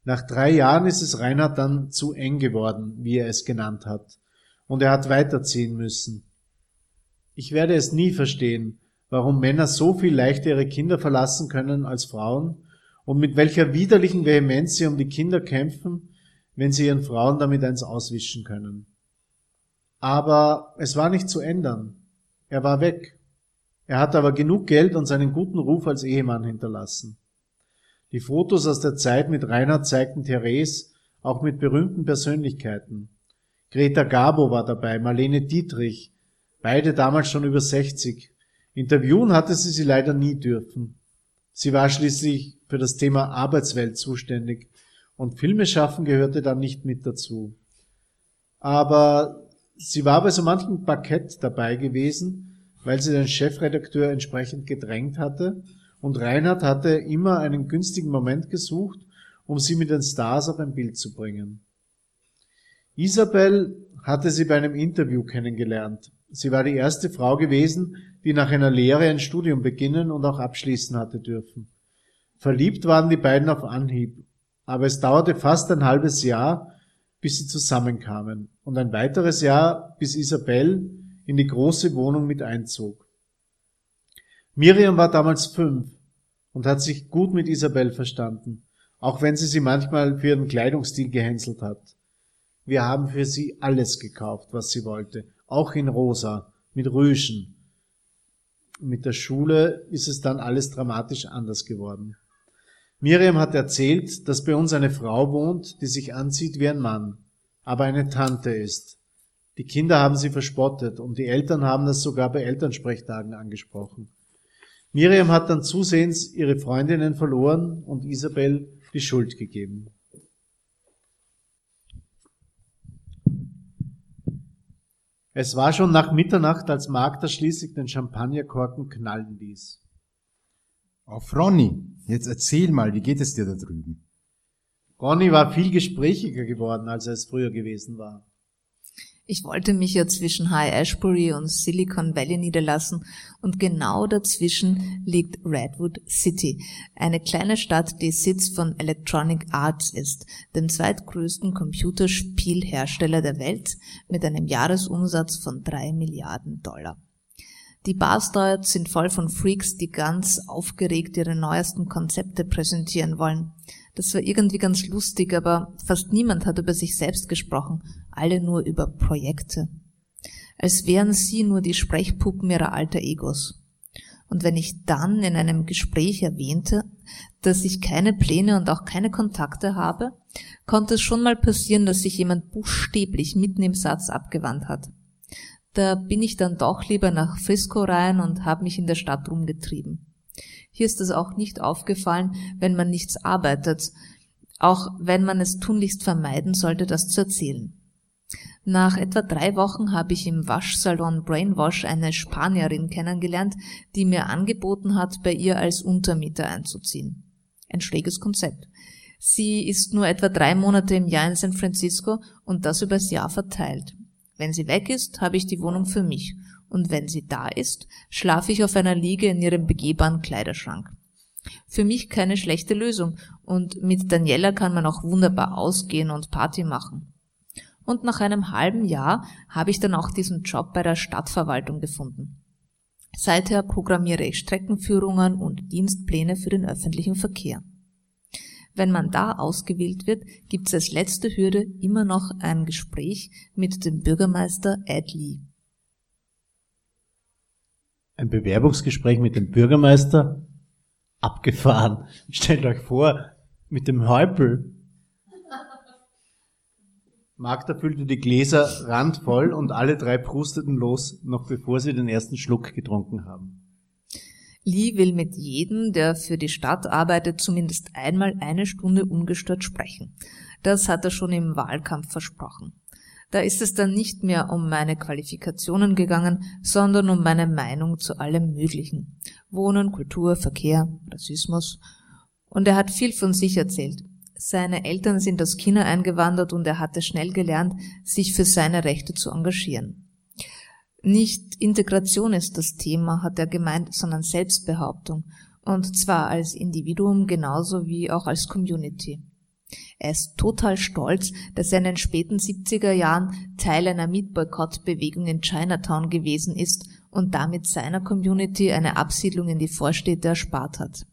Nach drei Jahren ist es Reinhard dann zu eng geworden, wie er es genannt hat, und er hat weiterziehen müssen. Ich werde es nie verstehen, warum Männer so viel leichter ihre Kinder verlassen können als Frauen und mit welcher widerlichen Vehemenz sie um die Kinder kämpfen, wenn sie ihren Frauen damit eins auswischen können. Aber es war nicht zu ändern. Er war weg. Er hat aber genug Geld und seinen guten Ruf als Ehemann hinterlassen. Die Fotos aus der Zeit mit Reinhard zeigten Therese auch mit berühmten Persönlichkeiten. Greta Garbo war dabei, Marlene Dietrich, beide damals schon über 60. Interviewen hatte sie sie leider nie dürfen. Sie war schließlich für das Thema Arbeitswelt zuständig und Filme schaffen gehörte dann nicht mit dazu. Aber sie war bei so manchem Parkett dabei gewesen weil sie den Chefredakteur entsprechend gedrängt hatte, und Reinhard hatte immer einen günstigen Moment gesucht, um sie mit den Stars auf ein Bild zu bringen. Isabel hatte sie bei einem Interview kennengelernt. Sie war die erste Frau gewesen, die nach einer Lehre ein Studium beginnen und auch abschließen hatte dürfen. Verliebt waren die beiden auf Anhieb, aber es dauerte fast ein halbes Jahr, bis sie zusammenkamen und ein weiteres Jahr, bis Isabel in die große Wohnung mit einzog. Miriam war damals fünf und hat sich gut mit Isabel verstanden, auch wenn sie sie manchmal für ihren Kleidungsstil gehänselt hat. Wir haben für sie alles gekauft, was sie wollte, auch in rosa, mit Rüschen. Mit der Schule ist es dann alles dramatisch anders geworden. Miriam hat erzählt, dass bei uns eine Frau wohnt, die sich anzieht wie ein Mann, aber eine Tante ist. Die Kinder haben sie verspottet und die Eltern haben das sogar bei Elternsprechtagen angesprochen. Miriam hat dann zusehends ihre Freundinnen verloren und Isabel die Schuld gegeben. Es war schon nach Mitternacht, als Magda schließlich den Champagnerkorken knallen ließ. Auf Ronny, jetzt erzähl mal, wie geht es dir da drüben? Ronny war viel gesprächiger geworden, als er es früher gewesen war. Ich wollte mich ja zwischen High Ashbury und Silicon Valley niederlassen und genau dazwischen liegt Redwood City, eine kleine Stadt, die Sitz von Electronic Arts ist, dem zweitgrößten Computerspielhersteller der Welt mit einem Jahresumsatz von drei Milliarden Dollar. Die Bars dort sind voll von Freaks, die ganz aufgeregt ihre neuesten Konzepte präsentieren wollen. Das war irgendwie ganz lustig, aber fast niemand hat über sich selbst gesprochen, alle nur über Projekte. Als wären sie nur die Sprechpuppen ihrer alter Egos. Und wenn ich dann in einem Gespräch erwähnte, dass ich keine Pläne und auch keine Kontakte habe, konnte es schon mal passieren, dass sich jemand buchstäblich mitten im Satz abgewandt hat. Da bin ich dann doch lieber nach Frisco rein und habe mich in der Stadt rumgetrieben. Hier ist es auch nicht aufgefallen, wenn man nichts arbeitet, auch wenn man es tunlichst vermeiden sollte, das zu erzählen. Nach etwa drei Wochen habe ich im Waschsalon Brainwash eine Spanierin kennengelernt, die mir angeboten hat, bei ihr als Untermieter einzuziehen. Ein schräges Konzept. Sie ist nur etwa drei Monate im Jahr in San Francisco und das übers Jahr verteilt. Wenn sie weg ist, habe ich die Wohnung für mich. Und wenn sie da ist, schlafe ich auf einer Liege in ihrem begehbaren Kleiderschrank. Für mich keine schlechte Lösung. Und mit Daniela kann man auch wunderbar ausgehen und Party machen. Und nach einem halben Jahr habe ich dann auch diesen Job bei der Stadtverwaltung gefunden. Seither programmiere ich Streckenführungen und Dienstpläne für den öffentlichen Verkehr. Wenn man da ausgewählt wird, gibt es als letzte Hürde immer noch ein Gespräch mit dem Bürgermeister Ed Lee. Ein Bewerbungsgespräch mit dem Bürgermeister? Abgefahren. Stellt euch vor, mit dem Häupl. Magda füllte die Gläser randvoll und alle drei prusteten los, noch bevor sie den ersten Schluck getrunken haben. Lee will mit jedem, der für die Stadt arbeitet, zumindest einmal eine Stunde ungestört sprechen. Das hat er schon im Wahlkampf versprochen. Da ist es dann nicht mehr um meine Qualifikationen gegangen, sondern um meine Meinung zu allem Möglichen. Wohnen, Kultur, Verkehr, Rassismus. Und er hat viel von sich erzählt. Seine Eltern sind aus China eingewandert und er hatte schnell gelernt, sich für seine Rechte zu engagieren. Nicht Integration ist das Thema, hat er gemeint, sondern Selbstbehauptung. Und zwar als Individuum genauso wie auch als Community. Er ist total stolz, dass er in den späten 70er Jahren Teil einer Mietboykott-Bewegung in Chinatown gewesen ist und damit seiner Community eine Absiedlung in die Vorstädte erspart hat.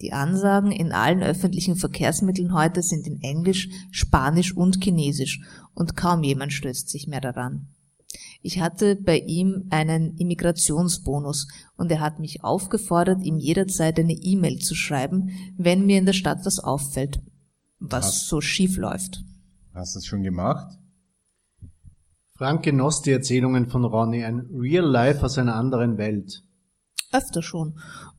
Die Ansagen in allen öffentlichen Verkehrsmitteln heute sind in Englisch, Spanisch und Chinesisch und kaum jemand stößt sich mehr daran. Ich hatte bei ihm einen Immigrationsbonus und er hat mich aufgefordert, ihm jederzeit eine E-Mail zu schreiben, wenn mir in der Stadt was auffällt, was Hast, so schief läuft. Hast du es schon gemacht? Frank genoss die Erzählungen von Ronny, ein Real Life aus einer anderen Welt. Öfter schon.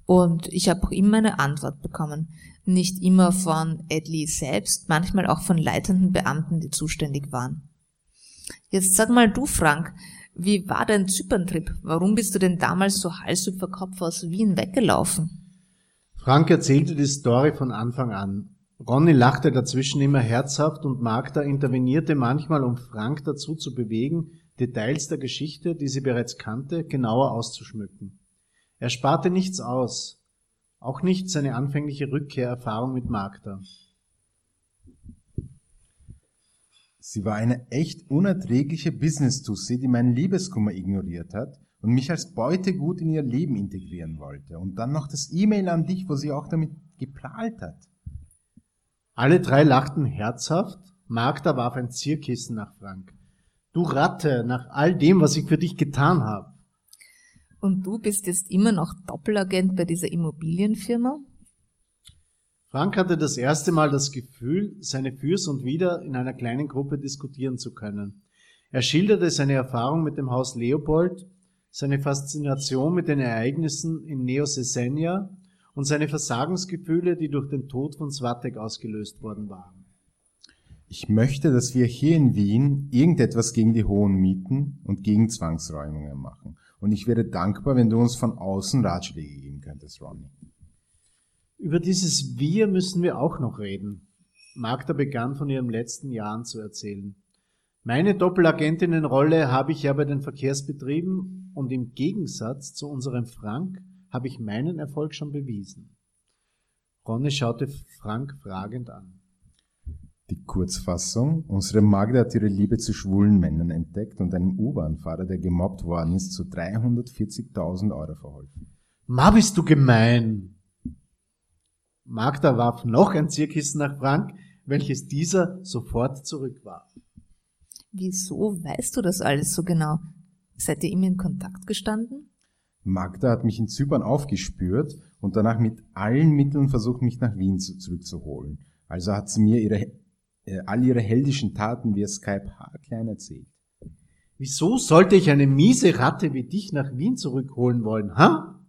Und ich habe auch immer eine Antwort bekommen. Nicht immer von Edley selbst, manchmal auch von leitenden Beamten, die zuständig waren. Jetzt sag mal du, Frank, wie war dein Zyperntrip? Warum bist du denn damals so Hals über Kopf aus Wien weggelaufen? Frank erzählte die Story von Anfang an. Ronny lachte dazwischen immer herzhaft und Magda intervenierte manchmal, um Frank dazu zu bewegen, Details der Geschichte, die sie bereits kannte, genauer auszuschmücken. Er sparte nichts aus, auch nicht seine anfängliche Rückkehrerfahrung mit Magda. Sie war eine echt unerträgliche Business-Tussi, die meinen Liebeskummer ignoriert hat und mich als Beutegut in ihr Leben integrieren wollte. Und dann noch das E-Mail an dich, wo sie auch damit geprahlt hat. Alle drei lachten herzhaft. Magda warf ein Zierkissen nach Frank. Du Ratte, nach all dem, was ich für dich getan habe. Und du bist jetzt immer noch Doppelagent bei dieser Immobilienfirma? Frank hatte das erste Mal das Gefühl, seine Fürs und Wider in einer kleinen Gruppe diskutieren zu können. Er schilderte seine Erfahrung mit dem Haus Leopold, seine Faszination mit den Ereignissen in Neosesenia und seine Versagensgefühle, die durch den Tod von Swatek ausgelöst worden waren. Ich möchte, dass wir hier in Wien irgendetwas gegen die hohen Mieten und gegen Zwangsräumungen machen. Und ich wäre dankbar, wenn du uns von außen Ratschläge geben könntest, Ronnie. Über dieses Wir müssen wir auch noch reden. Magda begann von ihren letzten Jahren zu erzählen. Meine Doppelagentinnenrolle habe ich ja bei den Verkehrsbetrieben und im Gegensatz zu unserem Frank habe ich meinen Erfolg schon bewiesen. Ronne schaute Frank fragend an. Die Kurzfassung, unsere Magda hat ihre Liebe zu schwulen Männern entdeckt und einem U-Bahn-Fahrer, der gemobbt worden ist, zu 340.000 Euro verholfen. Ma bist du gemein. Magda warf noch ein Zierkissen nach Frank, welches dieser sofort zurückwarf. Wieso weißt du das alles so genau? Seid ihr immer in Kontakt gestanden? Magda hat mich in Zypern aufgespürt und danach mit allen Mitteln versucht, mich nach Wien zu, zurückzuholen. Also hat sie mir ihre, all ihre heldischen Taten via Skype haarklein erzählt. Wieso sollte ich eine miese Ratte wie dich nach Wien zurückholen wollen, ha?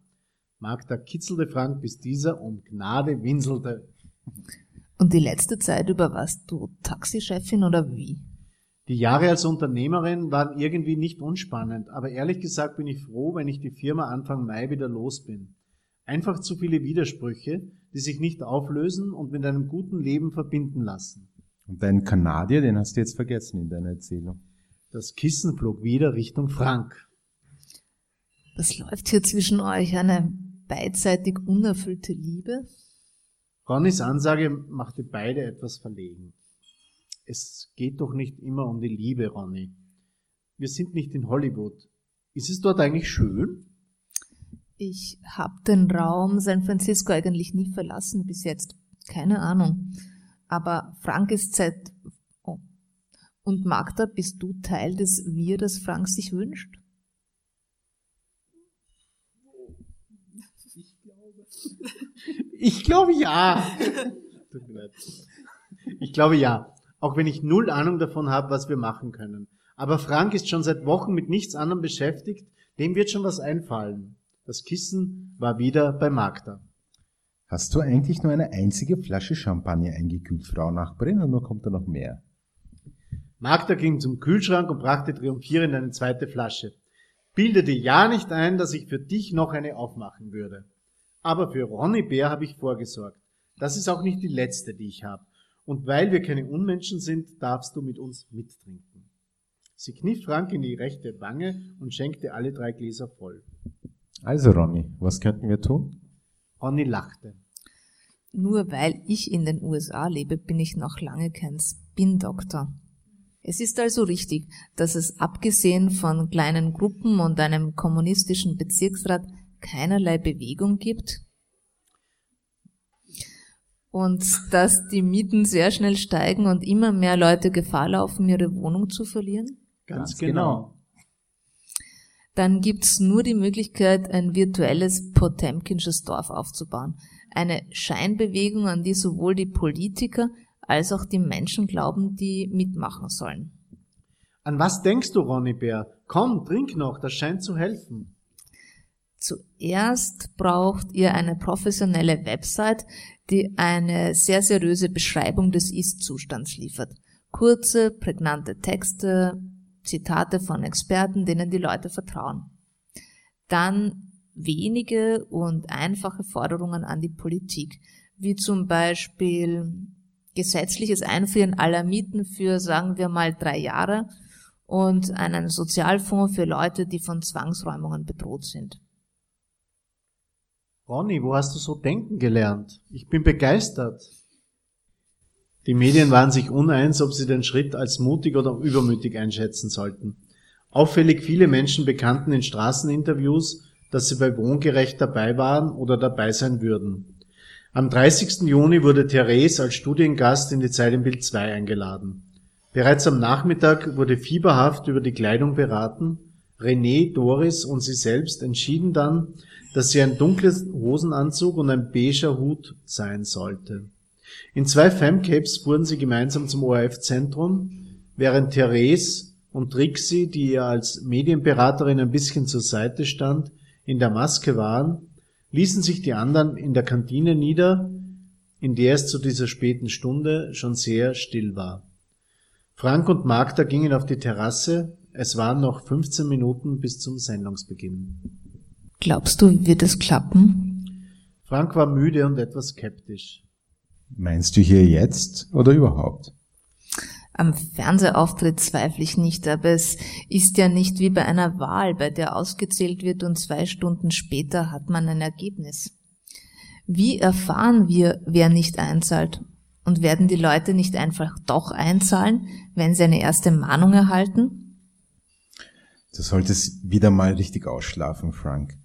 Magda kitzelte Frank, bis dieser um Gnade winselte. Und die letzte Zeit über warst du Taxichefin oder wie? Die Jahre als Unternehmerin waren irgendwie nicht unspannend, aber ehrlich gesagt bin ich froh, wenn ich die Firma Anfang Mai wieder los bin. Einfach zu viele Widersprüche, die sich nicht auflösen und mit einem guten Leben verbinden lassen. Und deinen Kanadier, den hast du jetzt vergessen in deiner Erzählung. Das Kissen flog wieder Richtung Frank. Was läuft hier zwischen euch? Eine beidseitig unerfüllte Liebe? Ronnys Ansage machte beide etwas verlegen. Es geht doch nicht immer um die Liebe, Ronny. Wir sind nicht in Hollywood. Ist es dort eigentlich schön? Ich habe den Raum San Francisco eigentlich nie verlassen bis jetzt. Keine Ahnung. Aber Frank ist seit... Oh. Und Magda, bist du Teil des Wir, das Frank sich wünscht? Ich glaube ja. Ich glaube ja. Auch wenn ich null Ahnung davon habe, was wir machen können. Aber Frank ist schon seit Wochen mit nichts anderem beschäftigt. Dem wird schon was einfallen. Das Kissen war wieder bei Magda. Hast du eigentlich nur eine einzige Flasche Champagner eingekühlt, Frau Nachbarin, oder kommt da noch mehr? Magda ging zum Kühlschrank und brachte triumphierend eine zweite Flasche. Bilde dir ja nicht ein, dass ich für dich noch eine aufmachen würde. Aber für Ronny Bär habe ich vorgesorgt. Das ist auch nicht die letzte, die ich habe. Und weil wir keine Unmenschen sind, darfst du mit uns mittrinken. Sie kniff Frank in die rechte Wange und schenkte alle drei Gläser voll. Also Ronny, was könnten wir tun? Ronny lachte. Nur weil ich in den USA lebe, bin ich noch lange kein Spin-Doktor. Es ist also richtig, dass es abgesehen von kleinen Gruppen und einem kommunistischen Bezirksrat keinerlei Bewegung gibt, und dass die Mieten sehr schnell steigen und immer mehr Leute Gefahr laufen, ihre Wohnung zu verlieren? Ganz, Ganz genau. Dann gibt's nur die Möglichkeit, ein virtuelles Potemkinsches Dorf aufzubauen. Eine Scheinbewegung, an die sowohl die Politiker als auch die Menschen glauben, die mitmachen sollen. An was denkst du, Ronny Bär? Komm, trink noch, das scheint zu helfen. Zuerst braucht ihr eine professionelle Website, die eine sehr seriöse Beschreibung des Ist-Zustands liefert. Kurze, prägnante Texte, Zitate von Experten, denen die Leute vertrauen. Dann wenige und einfache Forderungen an die Politik, wie zum Beispiel gesetzliches Einfrieren aller Mieten für, sagen wir mal, drei Jahre und einen Sozialfonds für Leute, die von Zwangsräumungen bedroht sind. Ronny, wo hast du so denken gelernt? Ich bin begeistert. Die Medien waren sich uneins, ob sie den Schritt als mutig oder übermütig einschätzen sollten. Auffällig viele Menschen bekannten in Straßeninterviews, dass sie bei Wohngerecht dabei waren oder dabei sein würden. Am 30. Juni wurde Therese als Studiengast in die Zeit im Bild 2 eingeladen. Bereits am Nachmittag wurde fieberhaft über die Kleidung beraten. René, Doris und sie selbst entschieden dann, dass sie ein dunkles Hosenanzug und ein beiger Hut sein sollte. In zwei Femcapes fuhren sie gemeinsam zum ORF-Zentrum, während Therese und Trixie, die ihr als Medienberaterin ein bisschen zur Seite stand, in der Maske waren, ließen sich die anderen in der Kantine nieder, in der es zu dieser späten Stunde schon sehr still war. Frank und Magda gingen auf die Terrasse, es waren noch 15 Minuten bis zum Sendungsbeginn. Glaubst du, wird es klappen? Frank war müde und etwas skeptisch. Meinst du hier jetzt oder überhaupt? Am Fernsehauftritt zweifle ich nicht, aber es ist ja nicht wie bei einer Wahl, bei der ausgezählt wird und zwei Stunden später hat man ein Ergebnis. Wie erfahren wir, wer nicht einzahlt? Und werden die Leute nicht einfach doch einzahlen, wenn sie eine erste Mahnung erhalten? Du solltest wieder mal richtig ausschlafen, Frank.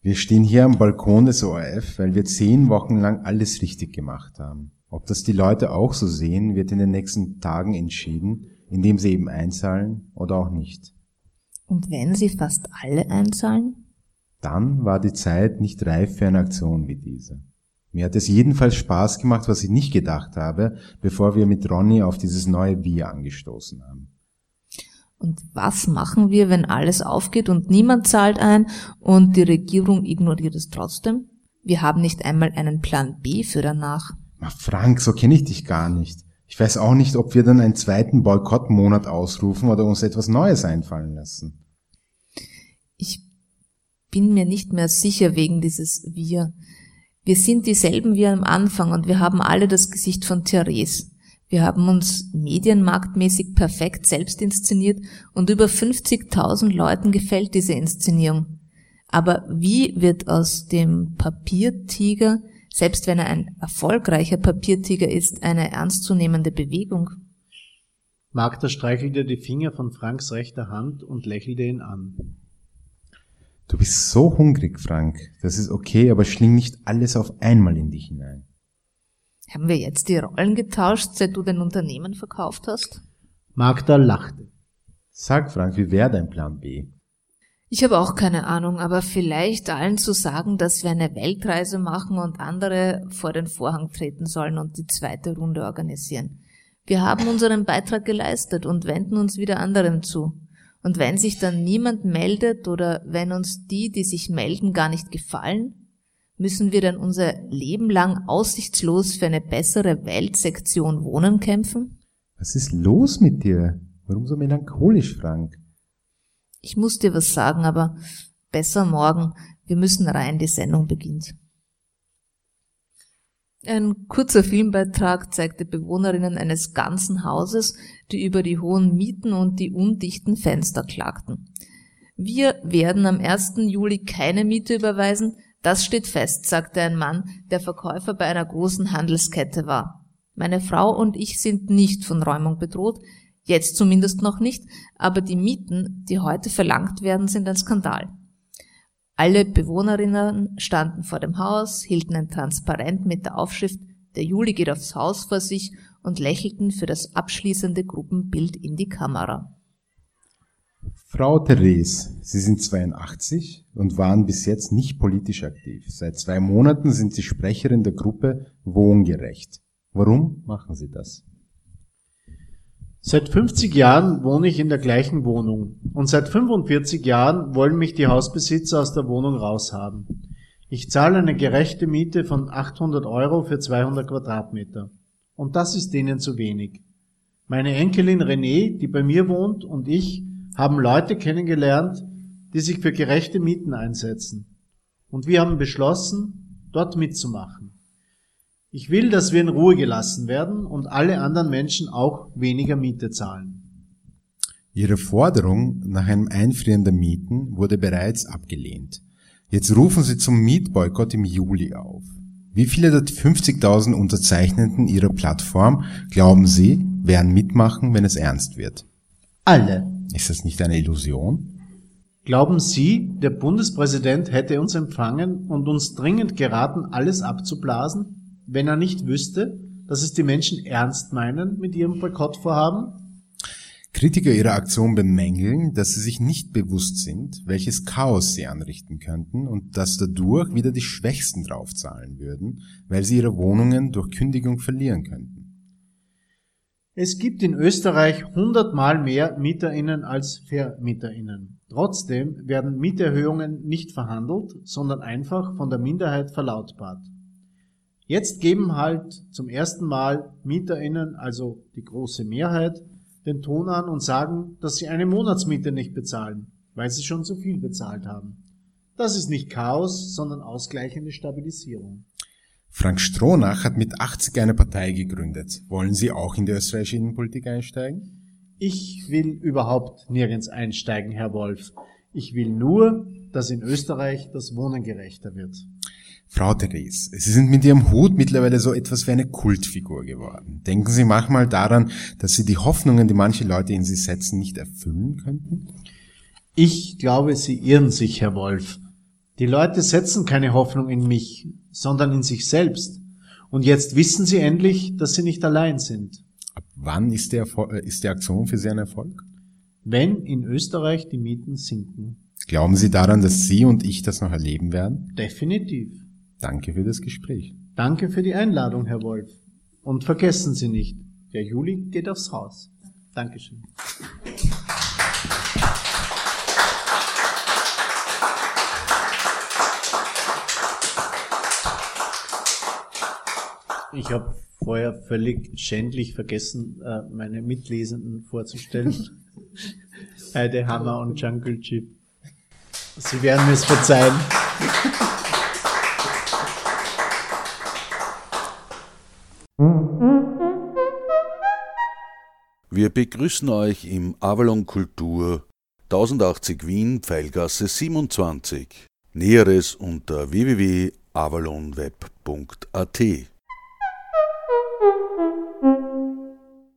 Wir stehen hier am Balkon des ORF, weil wir zehn Wochen lang alles richtig gemacht haben. Ob das die Leute auch so sehen, wird in den nächsten Tagen entschieden, indem sie eben einzahlen oder auch nicht. Und wenn sie fast alle einzahlen? Dann war die Zeit nicht reif für eine Aktion wie diese. Mir hat es jedenfalls Spaß gemacht, was ich nicht gedacht habe, bevor wir mit Ronny auf dieses neue Bier angestoßen haben. Und was machen wir, wenn alles aufgeht und niemand zahlt ein und die Regierung ignoriert es trotzdem? Wir haben nicht einmal einen Plan B für danach. Na Frank, so kenne ich dich gar nicht. Ich weiß auch nicht, ob wir dann einen zweiten Boykottmonat ausrufen oder uns etwas Neues einfallen lassen. Ich bin mir nicht mehr sicher wegen dieses Wir. Wir sind dieselben wie am Anfang und wir haben alle das Gesicht von Therese. Wir haben uns medienmarktmäßig perfekt selbst inszeniert und über 50.000 Leuten gefällt diese Inszenierung. Aber wie wird aus dem Papiertiger, selbst wenn er ein erfolgreicher Papiertiger ist, eine ernstzunehmende Bewegung? Magda streichelte die Finger von Franks rechter Hand und lächelte ihn an. Du bist so hungrig, Frank. Das ist okay, aber schling nicht alles auf einmal in dich hinein. Haben wir jetzt die Rollen getauscht, seit du dein Unternehmen verkauft hast? Magda lachte. Sag, Frank, wie wäre dein Plan B? Ich habe auch keine Ahnung, aber vielleicht allen zu sagen, dass wir eine Weltreise machen und andere vor den Vorhang treten sollen und die zweite Runde organisieren. Wir haben unseren Beitrag geleistet und wenden uns wieder anderen zu. Und wenn sich dann niemand meldet oder wenn uns die, die sich melden, gar nicht gefallen, Müssen wir dann unser Leben lang aussichtslos für eine bessere Weltsektion Wohnen kämpfen? Was ist los mit dir? Warum so melancholisch, Frank? Ich muss dir was sagen, aber besser morgen. Wir müssen rein, die Sendung beginnt. Ein kurzer Filmbeitrag zeigte Bewohnerinnen eines ganzen Hauses, die über die hohen Mieten und die undichten Fenster klagten. Wir werden am 1. Juli keine Miete überweisen, das steht fest, sagte ein Mann, der Verkäufer bei einer großen Handelskette war. Meine Frau und ich sind nicht von Räumung bedroht, jetzt zumindest noch nicht, aber die Mieten, die heute verlangt werden, sind ein Skandal. Alle Bewohnerinnen standen vor dem Haus, hielten ein Transparent mit der Aufschrift Der Juli geht aufs Haus vor sich und lächelten für das abschließende Gruppenbild in die Kamera. Frau Therese, Sie sind 82 und waren bis jetzt nicht politisch aktiv. Seit zwei Monaten sind Sie Sprecherin der Gruppe Wohngerecht. Warum machen Sie das? Seit 50 Jahren wohne ich in der gleichen Wohnung und seit 45 Jahren wollen mich die Hausbesitzer aus der Wohnung raushaben. Ich zahle eine gerechte Miete von 800 Euro für 200 Quadratmeter. Und das ist denen zu wenig. Meine Enkelin René, die bei mir wohnt, und ich haben Leute kennengelernt, die sich für gerechte Mieten einsetzen. Und wir haben beschlossen, dort mitzumachen. Ich will, dass wir in Ruhe gelassen werden und alle anderen Menschen auch weniger Miete zahlen. Ihre Forderung nach einem Einfrieren der Mieten wurde bereits abgelehnt. Jetzt rufen Sie zum Mietboykott im Juli auf. Wie viele der 50.000 Unterzeichnenden Ihrer Plattform glauben Sie, werden mitmachen, wenn es ernst wird? Alle. Ist das nicht eine Illusion? Glauben Sie, der Bundespräsident hätte uns empfangen und uns dringend geraten, alles abzublasen, wenn er nicht wüsste, dass es die Menschen ernst meinen mit ihrem Boykottvorhaben? Kritiker ihrer Aktion bemängeln, dass sie sich nicht bewusst sind, welches Chaos sie anrichten könnten und dass dadurch wieder die Schwächsten draufzahlen würden, weil sie ihre Wohnungen durch Kündigung verlieren könnten. Es gibt in Österreich hundertmal mehr MieterInnen als VermieterInnen. Trotzdem werden Mieterhöhungen nicht verhandelt, sondern einfach von der Minderheit verlautbart. Jetzt geben halt zum ersten Mal MieterInnen, also die große Mehrheit, den Ton an und sagen, dass sie eine Monatsmiete nicht bezahlen, weil sie schon zu viel bezahlt haben. Das ist nicht Chaos, sondern ausgleichende Stabilisierung. Frank Stronach hat mit 80 eine Partei gegründet. Wollen Sie auch in die österreichische Innenpolitik einsteigen? Ich will überhaupt nirgends einsteigen, Herr Wolf. Ich will nur, dass in Österreich das Wohnen gerechter wird. Frau Therese, Sie sind mit Ihrem Hut mittlerweile so etwas wie eine Kultfigur geworden. Denken Sie manchmal daran, dass Sie die Hoffnungen, die manche Leute in Sie setzen, nicht erfüllen könnten? Ich glaube, Sie irren sich, Herr Wolf. Die Leute setzen keine Hoffnung in mich, sondern in sich selbst. Und jetzt wissen sie endlich, dass sie nicht allein sind. Ab wann ist, der, äh, ist die Aktion für Sie ein Erfolg? Wenn in Österreich die Mieten sinken. Glauben Sie daran, dass Sie und ich das noch erleben werden? Definitiv. Danke für das Gespräch. Danke für die Einladung, Herr Wolf. Und vergessen Sie nicht, der Juli geht aufs Haus. Dankeschön. Ich habe vorher völlig schändlich vergessen, äh, meine Mitlesenden vorzustellen. Heide Hammer und Jungle Chip. Sie werden mir es verzeihen. Wir begrüßen euch im Avalon Kultur 1080 Wien, Pfeilgasse 27. Näheres unter www.avalonweb.at.